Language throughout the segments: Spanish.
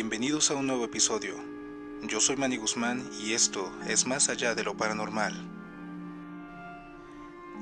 Bienvenidos a un nuevo episodio. Yo soy Manny Guzmán y esto es Más allá de lo paranormal.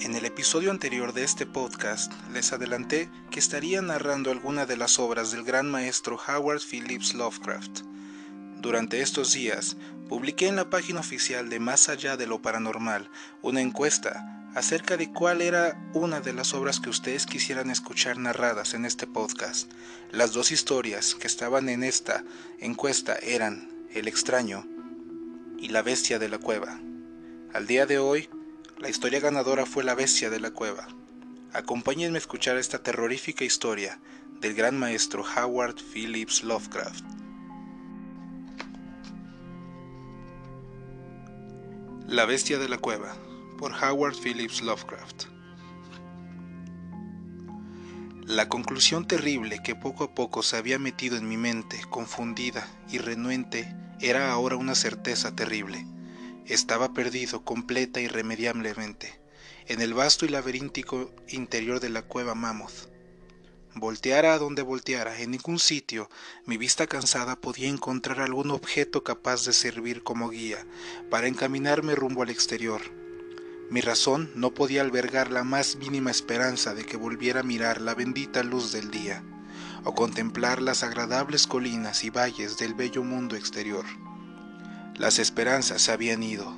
En el episodio anterior de este podcast les adelanté que estaría narrando alguna de las obras del gran maestro Howard Phillips Lovecraft. Durante estos días publiqué en la página oficial de Más allá de lo paranormal una encuesta acerca de cuál era una de las obras que ustedes quisieran escuchar narradas en este podcast. Las dos historias que estaban en esta encuesta eran El extraño y La bestia de la cueva. Al día de hoy, la historia ganadora fue La bestia de la cueva. Acompáñenme a escuchar esta terrorífica historia del gran maestro Howard Phillips Lovecraft. La bestia de la cueva por Howard Phillips Lovecraft. La conclusión terrible que poco a poco se había metido en mi mente, confundida y renuente, era ahora una certeza terrible. Estaba perdido completa y irremediablemente en el vasto y laberíntico interior de la cueva Mammoth. Volteara a donde volteara, en ningún sitio mi vista cansada podía encontrar algún objeto capaz de servir como guía para encaminarme rumbo al exterior. Mi razón no podía albergar la más mínima esperanza de que volviera a mirar la bendita luz del día, o contemplar las agradables colinas y valles del bello mundo exterior. Las esperanzas se habían ido.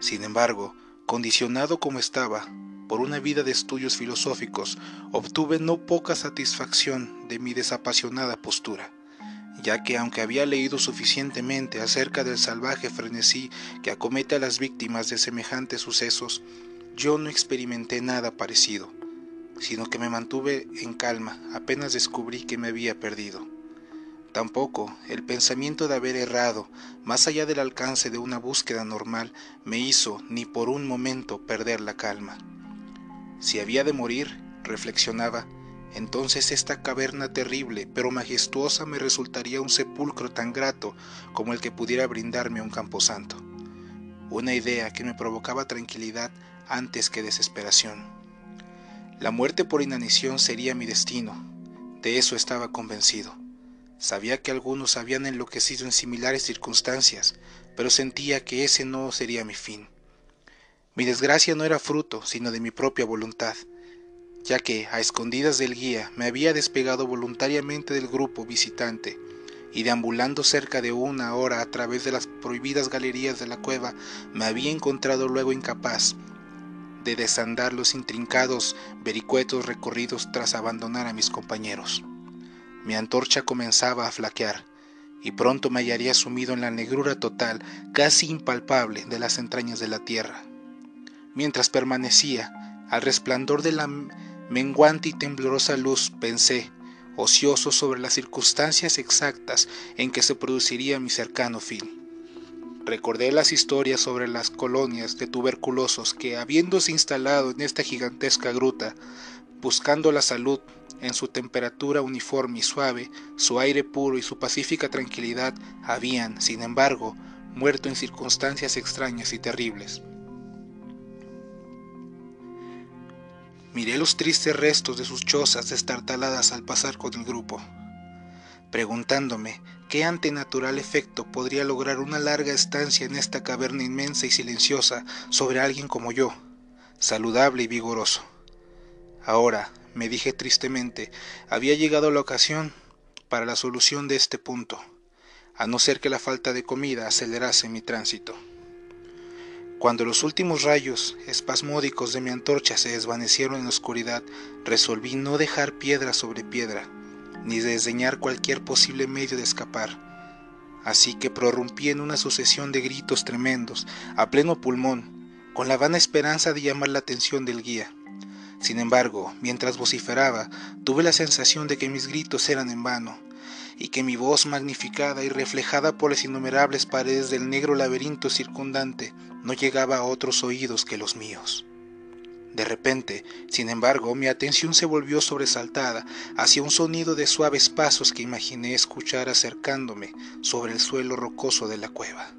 Sin embargo, condicionado como estaba, por una vida de estudios filosóficos, obtuve no poca satisfacción de mi desapasionada postura, ya que aunque había leído suficientemente acerca del salvaje frenesí que acomete a las víctimas de semejantes sucesos, yo no experimenté nada parecido, sino que me mantuve en calma apenas descubrí que me había perdido. Tampoco el pensamiento de haber errado más allá del alcance de una búsqueda normal me hizo ni por un momento perder la calma. Si había de morir, reflexionaba, entonces esta caverna terrible pero majestuosa me resultaría un sepulcro tan grato como el que pudiera brindarme un camposanto. Una idea que me provocaba tranquilidad antes que desesperación. La muerte por inanición sería mi destino, de eso estaba convencido. Sabía que algunos habían enloquecido en similares circunstancias, pero sentía que ese no sería mi fin. Mi desgracia no era fruto, sino de mi propia voluntad, ya que, a escondidas del guía, me había despegado voluntariamente del grupo visitante, y deambulando cerca de una hora a través de las prohibidas galerías de la cueva, me había encontrado luego incapaz de desandar los intrincados vericuetos recorridos tras abandonar a mis compañeros. Mi antorcha comenzaba a flaquear, y pronto me hallaría sumido en la negrura total, casi impalpable, de las entrañas de la tierra mientras permanecía al resplandor de la menguante y temblorosa luz, pensé, ocioso sobre las circunstancias exactas en que se produciría mi cercano fin. Recordé las historias sobre las colonias de tuberculosos que, habiéndose instalado en esta gigantesca gruta, buscando la salud en su temperatura uniforme y suave, su aire puro y su pacífica tranquilidad, habían, sin embargo, muerto en circunstancias extrañas y terribles. Miré los tristes restos de sus chozas destartaladas al pasar con el grupo, preguntándome qué antenatural efecto podría lograr una larga estancia en esta caverna inmensa y silenciosa sobre alguien como yo, saludable y vigoroso. Ahora, me dije tristemente, había llegado la ocasión para la solución de este punto, a no ser que la falta de comida acelerase mi tránsito. Cuando los últimos rayos espasmódicos de mi antorcha se desvanecieron en la oscuridad, resolví no dejar piedra sobre piedra, ni desdeñar cualquier posible medio de escapar. Así que prorrumpí en una sucesión de gritos tremendos, a pleno pulmón, con la vana esperanza de llamar la atención del guía. Sin embargo, mientras vociferaba, tuve la sensación de que mis gritos eran en vano, y que mi voz magnificada y reflejada por las innumerables paredes del negro laberinto circundante no llegaba a otros oídos que los míos. De repente, sin embargo, mi atención se volvió sobresaltada hacia un sonido de suaves pasos que imaginé escuchar acercándome sobre el suelo rocoso de la cueva.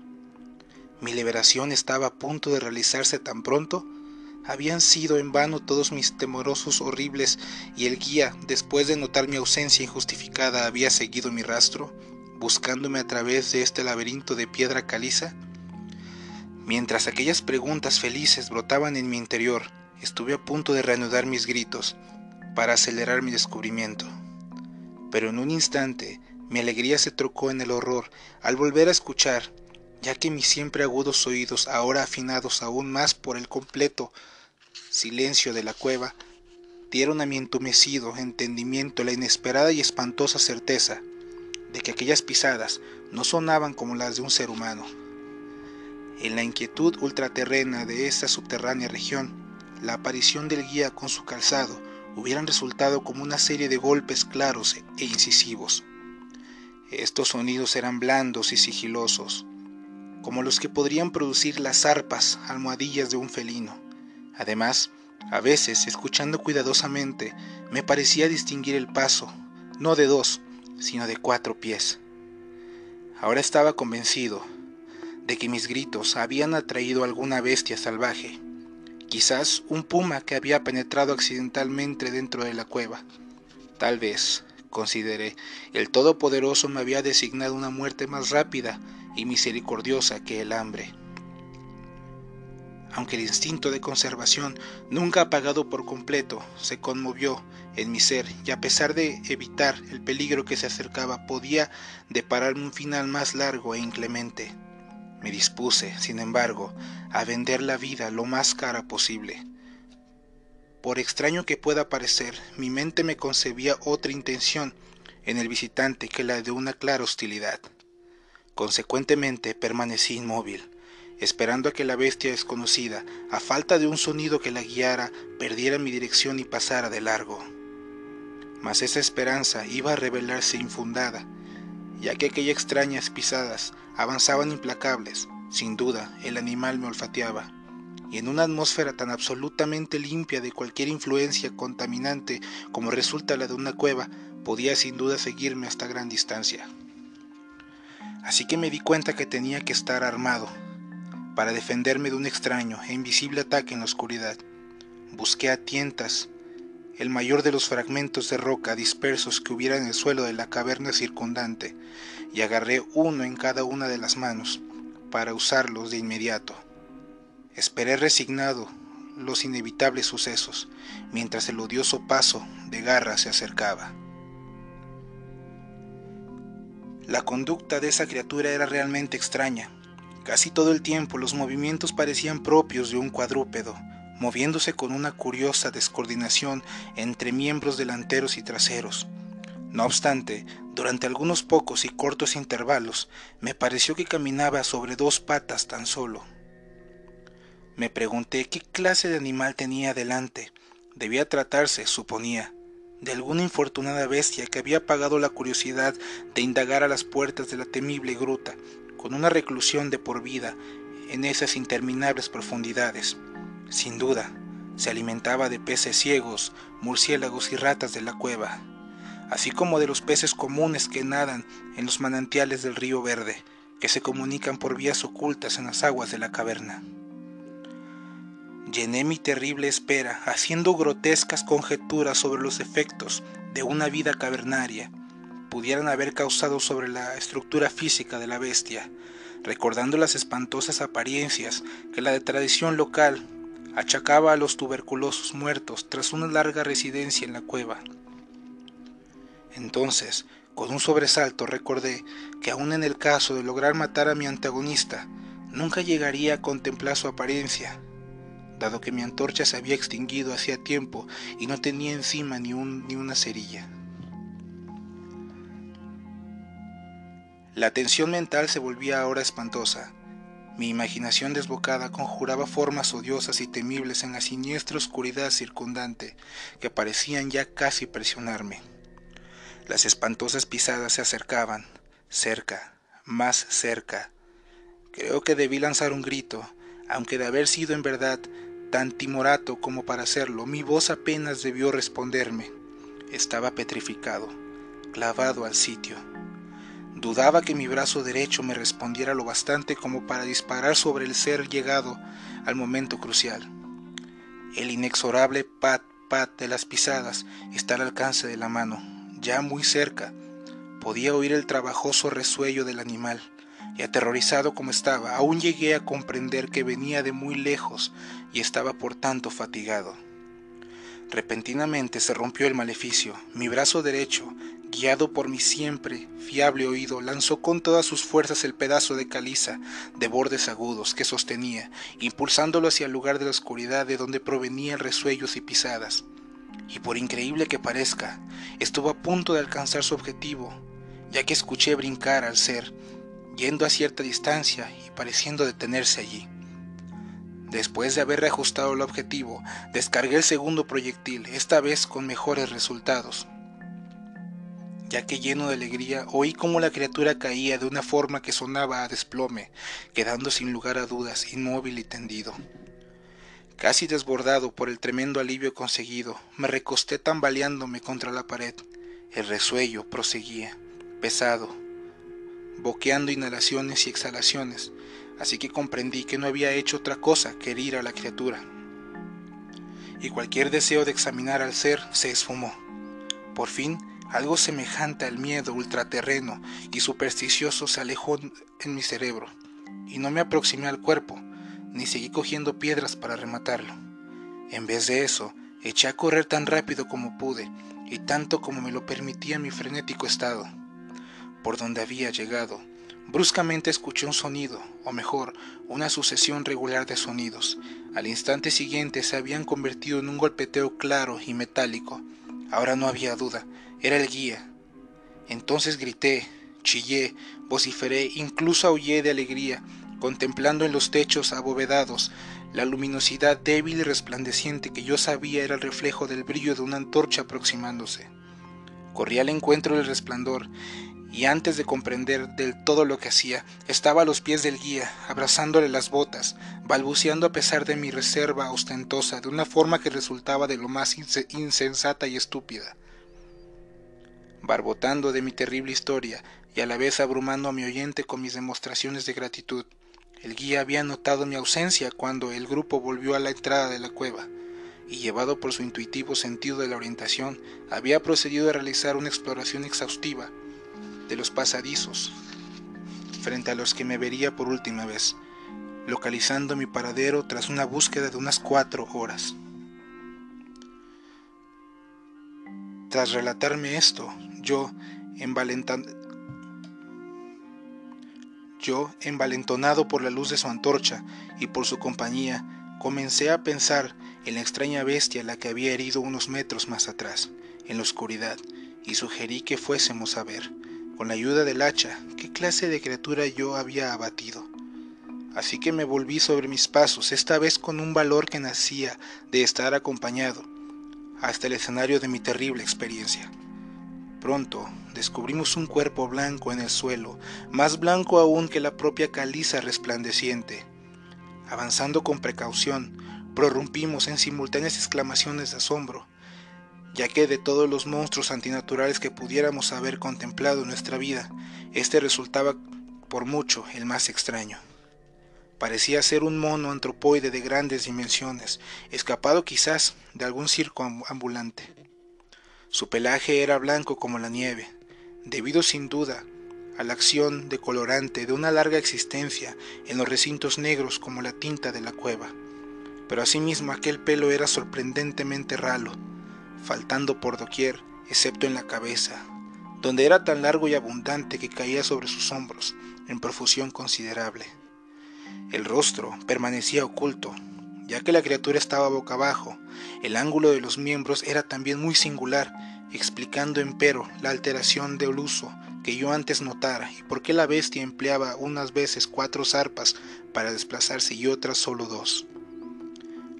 Mi liberación estaba a punto de realizarse tan pronto habían sido en vano todos mis temorosos horribles y el guía, después de notar mi ausencia injustificada, había seguido mi rastro. buscándome a través de este laberinto de piedra caliza? Mientras aquellas preguntas felices brotaban en mi interior, estuve a punto de reanudar mis gritos para acelerar mi descubrimiento. Pero en un instante mi alegría se trocó en el horror al volver a escuchar, ya que mis siempre agudos oídos, ahora afinados aún más por el completo silencio de la cueva, dieron a mi entumecido entendimiento la inesperada y espantosa certeza de que aquellas pisadas no sonaban como las de un ser humano. En la inquietud ultraterrena de esta subterránea región, la aparición del guía con su calzado hubieran resultado como una serie de golpes claros e incisivos. Estos sonidos eran blandos y sigilosos, como los que podrían producir las arpas almohadillas de un felino. Además, a veces, escuchando cuidadosamente, me parecía distinguir el paso, no de dos, sino de cuatro pies. Ahora estaba convencido de que mis gritos habían atraído alguna bestia salvaje, quizás un puma que había penetrado accidentalmente dentro de la cueva. Tal vez, consideré, el Todopoderoso me había designado una muerte más rápida y misericordiosa que el hambre aunque el instinto de conservación, nunca apagado por completo, se conmovió en mi ser y a pesar de evitar el peligro que se acercaba, podía depararme un final más largo e inclemente. Me dispuse, sin embargo, a vender la vida lo más cara posible. Por extraño que pueda parecer, mi mente me concebía otra intención en el visitante que la de una clara hostilidad. Consecuentemente permanecí inmóvil, esperando a que la bestia desconocida, a falta de un sonido que la guiara, perdiera mi dirección y pasara de largo. Mas esa esperanza iba a revelarse infundada, ya que aquellas extrañas pisadas avanzaban implacables. Sin duda, el animal me olfateaba, y en una atmósfera tan absolutamente limpia de cualquier influencia contaminante como resulta la de una cueva, podía sin duda seguirme hasta gran distancia. Así que me di cuenta que tenía que estar armado, para defenderme de un extraño e invisible ataque en la oscuridad. Busqué a tientas el mayor de los fragmentos de roca dispersos que hubiera en el suelo de la caverna circundante y agarré uno en cada una de las manos para usarlos de inmediato. Esperé resignado los inevitables sucesos mientras el odioso paso de garra se acercaba. La conducta de esa criatura era realmente extraña. Casi todo el tiempo los movimientos parecían propios de un cuadrúpedo, moviéndose con una curiosa descoordinación entre miembros delanteros y traseros. No obstante, durante algunos pocos y cortos intervalos, me pareció que caminaba sobre dos patas tan solo. Me pregunté qué clase de animal tenía delante. Debía tratarse, suponía, de alguna infortunada bestia que había pagado la curiosidad de indagar a las puertas de la temible gruta con una reclusión de por vida en esas interminables profundidades. Sin duda, se alimentaba de peces ciegos, murciélagos y ratas de la cueva, así como de los peces comunes que nadan en los manantiales del río Verde, que se comunican por vías ocultas en las aguas de la caverna. Llené mi terrible espera haciendo grotescas conjeturas sobre los efectos de una vida cavernaria pudieran haber causado sobre la estructura física de la bestia, recordando las espantosas apariencias que la de tradición local achacaba a los tuberculosos muertos tras una larga residencia en la cueva. Entonces, con un sobresalto recordé que aun en el caso de lograr matar a mi antagonista, nunca llegaría a contemplar su apariencia, dado que mi antorcha se había extinguido hacía tiempo y no tenía encima ni, un, ni una cerilla. La tensión mental se volvía ahora espantosa. Mi imaginación desbocada conjuraba formas odiosas y temibles en la siniestra oscuridad circundante que parecían ya casi presionarme. Las espantosas pisadas se acercaban, cerca, más cerca. Creo que debí lanzar un grito, aunque de haber sido en verdad tan timorato como para hacerlo, mi voz apenas debió responderme. Estaba petrificado, clavado al sitio. Dudaba que mi brazo derecho me respondiera lo bastante como para disparar sobre el ser llegado al momento crucial. El inexorable pat pat de las pisadas está al alcance de la mano, ya muy cerca, Podía oír el trabajoso resuello del animal, y aterrorizado como estaba, aún llegué a comprender que venía de muy lejos y estaba por tanto fatigado. Repentinamente se rompió el maleficio. Mi brazo derecho, guiado por mi siempre fiable oído, lanzó con todas sus fuerzas el pedazo de caliza de bordes agudos que sostenía, impulsándolo hacia el lugar de la oscuridad de donde provenían resuellos y pisadas. Y por increíble que parezca, estuvo a punto de alcanzar su objetivo, ya que escuché brincar al ser, yendo a cierta distancia y pareciendo detenerse allí. Después de haber reajustado el objetivo, descargué el segundo proyectil, esta vez con mejores resultados, ya que lleno de alegría oí cómo la criatura caía de una forma que sonaba a desplome, quedando sin lugar a dudas inmóvil y tendido. Casi desbordado por el tremendo alivio conseguido, me recosté tambaleándome contra la pared. El resuello proseguía, pesado, boqueando inhalaciones y exhalaciones, así que comprendí que no había hecho otra cosa que herir a la criatura. Y cualquier deseo de examinar al ser se esfumó. Por fin, algo semejante al miedo ultraterreno y supersticioso se alejó en mi cerebro, y no me aproximé al cuerpo, ni seguí cogiendo piedras para rematarlo. En vez de eso, eché a correr tan rápido como pude, y tanto como me lo permitía mi frenético estado. Por donde había llegado, Bruscamente escuché un sonido, o mejor, una sucesión regular de sonidos. Al instante siguiente se habían convertido en un golpeteo claro y metálico. Ahora no había duda, era el guía. Entonces grité, chillé, vociferé, incluso aullé de alegría, contemplando en los techos abovedados la luminosidad débil y resplandeciente que yo sabía era el reflejo del brillo de una antorcha aproximándose. Corrí al encuentro del resplandor y antes de comprender del todo lo que hacía, estaba a los pies del guía, abrazándole las botas, balbuceando a pesar de mi reserva ostentosa, de una forma que resultaba de lo más insensata y estúpida. Barbotando de mi terrible historia y a la vez abrumando a mi oyente con mis demostraciones de gratitud, el guía había notado mi ausencia cuando el grupo volvió a la entrada de la cueva, y llevado por su intuitivo sentido de la orientación, había procedido a realizar una exploración exhaustiva de los pasadizos, frente a los que me vería por última vez, localizando mi paradero tras una búsqueda de unas cuatro horas. Tras relatarme esto, yo, yo, envalentonado por la luz de su antorcha y por su compañía, comencé a pensar en la extraña bestia la que había herido unos metros más atrás, en la oscuridad, y sugerí que fuésemos a ver, con la ayuda del hacha, qué clase de criatura yo había abatido. Así que me volví sobre mis pasos, esta vez con un valor que nacía de estar acompañado, hasta el escenario de mi terrible experiencia. Pronto descubrimos un cuerpo blanco en el suelo, más blanco aún que la propia caliza resplandeciente. Avanzando con precaución, prorrumpimos en simultáneas exclamaciones de asombro ya que de todos los monstruos antinaturales que pudiéramos haber contemplado en nuestra vida, este resultaba por mucho el más extraño. Parecía ser un mono antropoide de grandes dimensiones, escapado quizás de algún circo ambulante. Su pelaje era blanco como la nieve, debido sin duda a la acción decolorante de una larga existencia en los recintos negros como la tinta de la cueva. Pero asimismo aquel pelo era sorprendentemente ralo, faltando por doquier, excepto en la cabeza, donde era tan largo y abundante que caía sobre sus hombros en profusión considerable. El rostro permanecía oculto, ya que la criatura estaba boca abajo. El ángulo de los miembros era también muy singular, explicando empero la alteración del uso que yo antes notara y por qué la bestia empleaba unas veces cuatro zarpas para desplazarse y otras solo dos.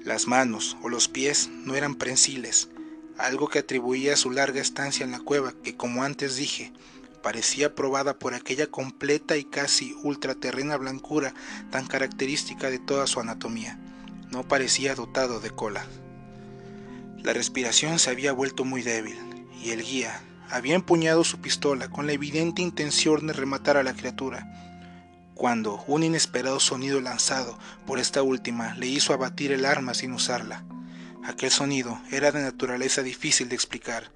Las manos o los pies no eran prensiles, algo que atribuía a su larga estancia en la cueva, que como antes dije, parecía probada por aquella completa y casi ultraterrena blancura tan característica de toda su anatomía. No parecía dotado de cola. La respiración se había vuelto muy débil, y el guía había empuñado su pistola con la evidente intención de rematar a la criatura, cuando un inesperado sonido lanzado por esta última le hizo abatir el arma sin usarla. Aquel sonido era de naturaleza difícil de explicar.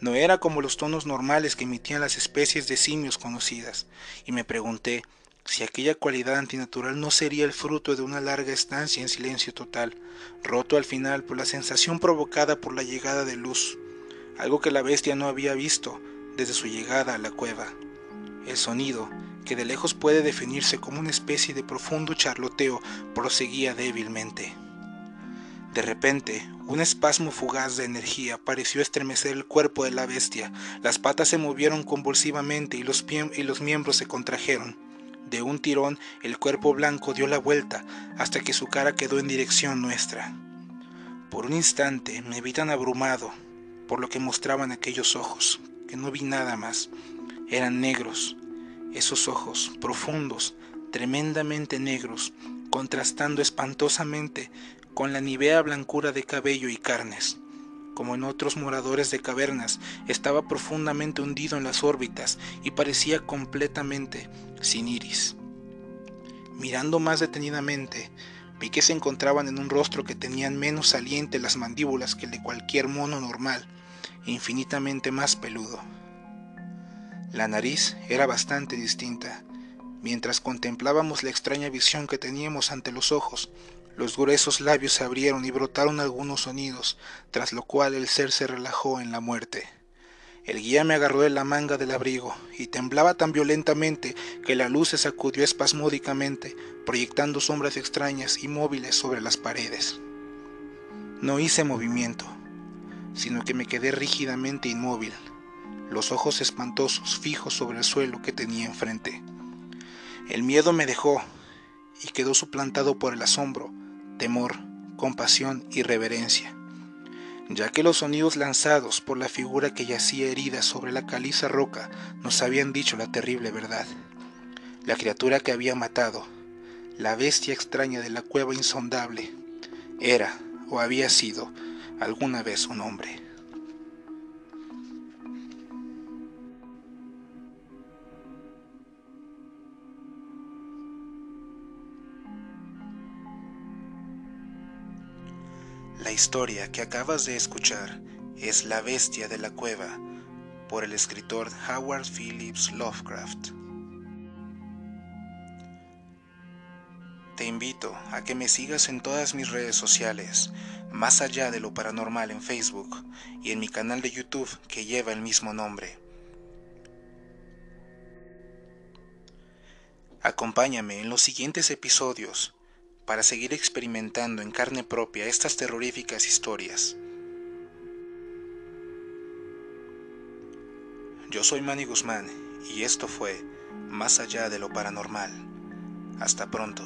No era como los tonos normales que emitían las especies de simios conocidas, y me pregunté si aquella cualidad antinatural no sería el fruto de una larga estancia en silencio total, roto al final por la sensación provocada por la llegada de luz, algo que la bestia no había visto desde su llegada a la cueva. El sonido, que de lejos puede definirse como una especie de profundo charloteo, proseguía débilmente. De repente, un espasmo fugaz de energía pareció estremecer el cuerpo de la bestia. Las patas se movieron convulsivamente y los, y los miembros se contrajeron. De un tirón, el cuerpo blanco dio la vuelta hasta que su cara quedó en dirección nuestra. Por un instante me vi tan abrumado por lo que mostraban aquellos ojos, que no vi nada más. Eran negros, esos ojos profundos, tremendamente negros, contrastando espantosamente con la nivea blancura de cabello y carnes. Como en otros moradores de cavernas, estaba profundamente hundido en las órbitas y parecía completamente sin iris. Mirando más detenidamente, vi que se encontraban en un rostro que tenían menos saliente las mandíbulas que el de cualquier mono normal, infinitamente más peludo. La nariz era bastante distinta. Mientras contemplábamos la extraña visión que teníamos ante los ojos, los gruesos labios se abrieron y brotaron algunos sonidos, tras lo cual el ser se relajó en la muerte. El guía me agarró de la manga del abrigo y temblaba tan violentamente que la luz se sacudió espasmódicamente, proyectando sombras extrañas y móviles sobre las paredes. No hice movimiento, sino que me quedé rígidamente inmóvil, los ojos espantosos fijos sobre el suelo que tenía enfrente. El miedo me dejó y quedó suplantado por el asombro, temor, compasión y reverencia, ya que los sonidos lanzados por la figura que yacía herida sobre la caliza roca nos habían dicho la terrible verdad. La criatura que había matado, la bestia extraña de la cueva insondable, era o había sido alguna vez un hombre. Historia que acabas de escuchar es La bestia de la cueva por el escritor Howard Phillips Lovecraft. Te invito a que me sigas en todas mis redes sociales, más allá de lo paranormal en Facebook y en mi canal de YouTube que lleva el mismo nombre. Acompáñame en los siguientes episodios para seguir experimentando en carne propia estas terroríficas historias. Yo soy Manny Guzmán y esto fue Más allá de lo paranormal. Hasta pronto.